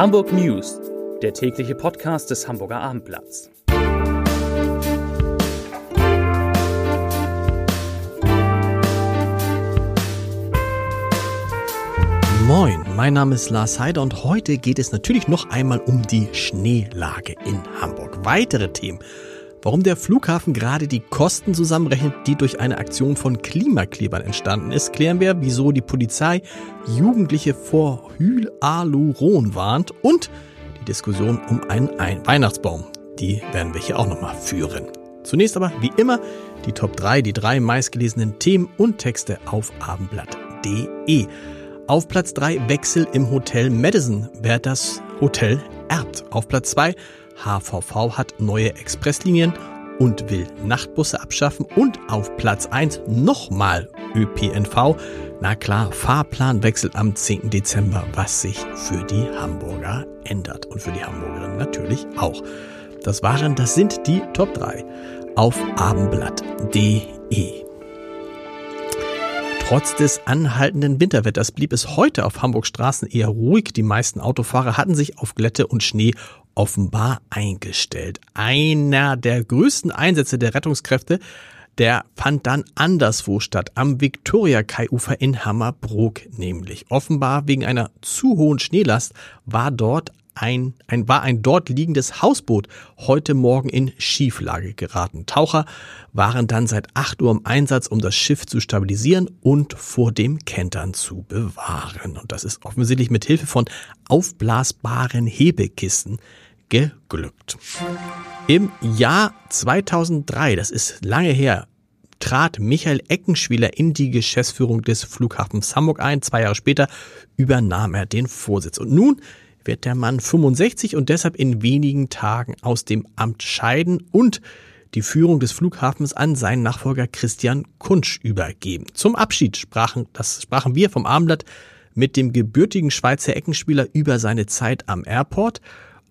Hamburg News, der tägliche Podcast des Hamburger Abendblatts. Moin, mein Name ist Lars Heider und heute geht es natürlich noch einmal um die Schneelage in Hamburg. Weitere Themen Warum der Flughafen gerade die Kosten zusammenrechnet, die durch eine Aktion von Klimaklebern entstanden ist, klären wir, wieso die Polizei Jugendliche vor Hyaluron warnt und die Diskussion um einen Weihnachtsbaum. Die werden wir hier auch nochmal führen. Zunächst aber, wie immer, die Top 3, die drei meistgelesenen Themen und Texte auf abendblatt.de. Auf Platz 3 Wechsel im Hotel Madison, wer das Hotel erbt. Auf Platz 2 HVV hat neue Expresslinien und will Nachtbusse abschaffen und auf Platz 1 nochmal ÖPNV. Na klar, Fahrplanwechsel am 10. Dezember, was sich für die Hamburger ändert und für die Hamburgerinnen natürlich auch. Das waren, das sind die Top 3 auf abendblatt.de. Trotz des anhaltenden Winterwetters blieb es heute auf Hamburgs Straßen eher ruhig. Die meisten Autofahrer hatten sich auf Glätte und Schnee offenbar eingestellt. Einer der größten Einsätze der Rettungskräfte, der fand dann anderswo statt, am Viktoria-Kai-Ufer in Hammerbrook nämlich. Offenbar wegen einer zu hohen Schneelast war dort ein, ein, war ein dort liegendes Hausboot heute Morgen in Schieflage geraten. Taucher waren dann seit 8 Uhr im Einsatz, um das Schiff zu stabilisieren und vor dem Kentern zu bewahren. Und das ist offensichtlich mit Hilfe von aufblasbaren Hebekisten geglückt. Im Jahr 2003, das ist lange her, trat Michael Eckenschwieler in die Geschäftsführung des Flughafens Hamburg ein. Zwei Jahre später übernahm er den Vorsitz. Und nun wird der Mann 65 und deshalb in wenigen Tagen aus dem Amt scheiden und die Führung des Flughafens an seinen Nachfolger Christian Kunsch übergeben. Zum Abschied sprachen, das sprachen wir vom Abendblatt mit dem gebürtigen Schweizer Eckenspieler über seine Zeit am Airport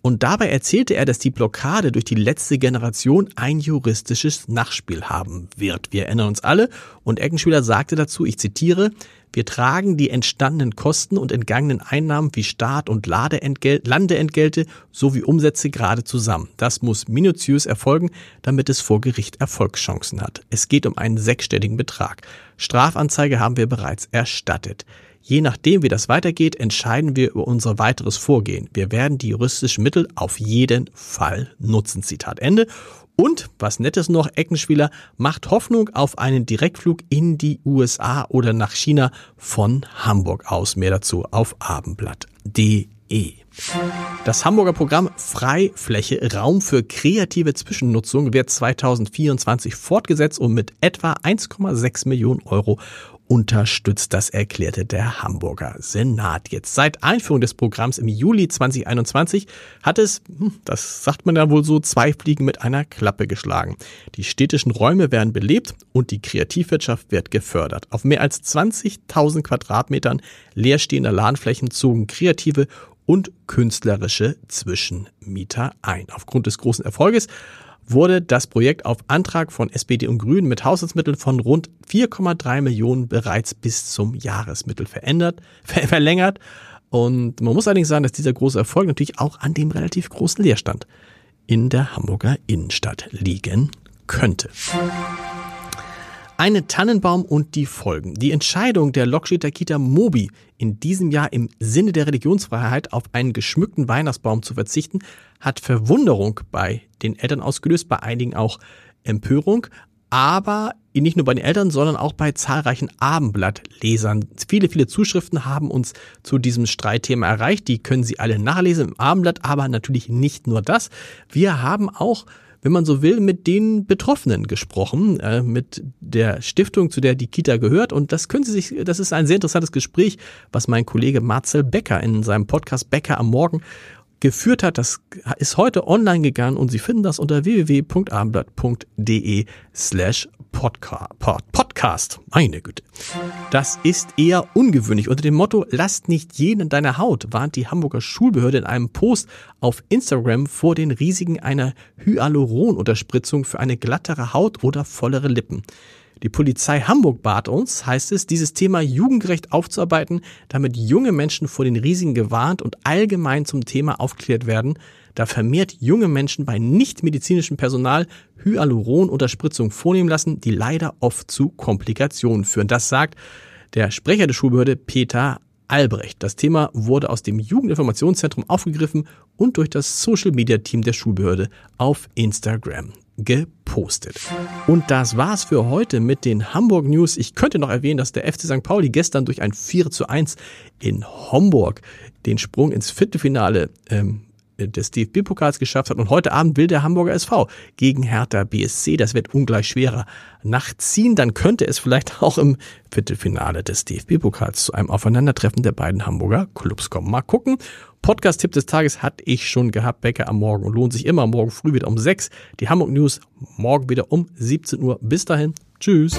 und dabei erzählte er, dass die Blockade durch die letzte Generation ein juristisches Nachspiel haben wird. Wir erinnern uns alle und Eckenspieler sagte dazu, ich zitiere, wir tragen die entstandenen Kosten und entgangenen Einnahmen wie Start- und Landeentgelte sowie Umsätze gerade zusammen. Das muss minutiös erfolgen, damit es vor Gericht Erfolgschancen hat. Es geht um einen sechsstelligen Betrag. Strafanzeige haben wir bereits erstattet. Je nachdem, wie das weitergeht, entscheiden wir über unser weiteres Vorgehen. Wir werden die juristischen Mittel auf jeden Fall nutzen. Zitat Ende. Und, was nettes noch, Eckenspieler macht Hoffnung auf einen Direktflug in die USA oder nach China von Hamburg aus. Mehr dazu auf abendblatt.de. Das Hamburger Programm Freifläche Raum für kreative Zwischennutzung wird 2024 fortgesetzt und mit etwa 1,6 Millionen Euro unterstützt. Das erklärte der Hamburger Senat jetzt. Seit Einführung des Programms im Juli 2021 hat es, hm, das sagt man ja wohl so, zwei Fliegen mit einer Klappe geschlagen. Die städtischen Räume werden belebt und die Kreativwirtschaft wird gefördert. Auf mehr als 20.000 Quadratmetern leerstehender Ladenflächen zogen kreative und künstlerische Zwischenmieter ein. Aufgrund des großen Erfolges wurde das Projekt auf Antrag von SPD und Grünen mit Haushaltsmitteln von rund 4,3 Millionen bereits bis zum Jahresmittel verändert, ver verlängert. Und man muss allerdings sagen, dass dieser große Erfolg natürlich auch an dem relativ großen Leerstand in der Hamburger Innenstadt liegen könnte. Eine Tannenbaum und die Folgen. Die Entscheidung der Lokstädter Kita Mobi, in diesem Jahr im Sinne der Religionsfreiheit auf einen geschmückten Weihnachtsbaum zu verzichten, hat Verwunderung bei den Eltern ausgelöst, bei einigen auch Empörung, aber nicht nur bei den Eltern, sondern auch bei zahlreichen Abendblattlesern. Viele, viele Zuschriften haben uns zu diesem Streitthema erreicht. Die können Sie alle nachlesen im Abendblatt, aber natürlich nicht nur das. Wir haben auch wenn man so will, mit den Betroffenen gesprochen, äh, mit der Stiftung, zu der die Kita gehört. Und das können Sie sich, das ist ein sehr interessantes Gespräch, was mein Kollege Marcel Becker in seinem Podcast Becker am Morgen geführt hat. Das ist heute online gegangen und Sie finden das unter www.abendblatt.de slash Podcast. Meine Güte. Das ist eher ungewöhnlich. Unter dem Motto Lasst nicht jeden in deiner Haut warnt die Hamburger Schulbehörde in einem Post auf Instagram vor den Risiken einer Hyaluronunterspritzung für eine glattere Haut oder vollere Lippen. Die Polizei Hamburg bat uns, heißt es, dieses Thema jugendgerecht aufzuarbeiten, damit junge Menschen vor den Risiken gewarnt und allgemein zum Thema aufgeklärt werden, da vermehrt junge Menschen bei nichtmedizinischem Personal Hyaluronunterspritzung vornehmen lassen, die leider oft zu Komplikationen führen. Das sagt der Sprecher der Schulbehörde Peter Albrecht. Das Thema wurde aus dem Jugendinformationszentrum aufgegriffen und durch das Social Media Team der Schulbehörde auf Instagram gepostet. Und das war's für heute mit den Hamburg News. Ich könnte noch erwähnen, dass der FC St. Pauli gestern durch ein 4 zu 1 in Homburg den Sprung ins Viertelfinale ähm, des DFB-Pokals geschafft hat. Und heute Abend will der Hamburger SV gegen Hertha BSC. Das wird ungleich schwerer nachziehen. Dann könnte es vielleicht auch im Viertelfinale des DFB-Pokals zu einem Aufeinandertreffen der beiden Hamburger Clubs kommen. Mal gucken. Podcast-Tipp des Tages hatte ich schon gehabt. Bäcker am Morgen und lohnt sich immer. Morgen früh wieder um 6. Die Hamburg News morgen wieder um 17 Uhr. Bis dahin. Tschüss.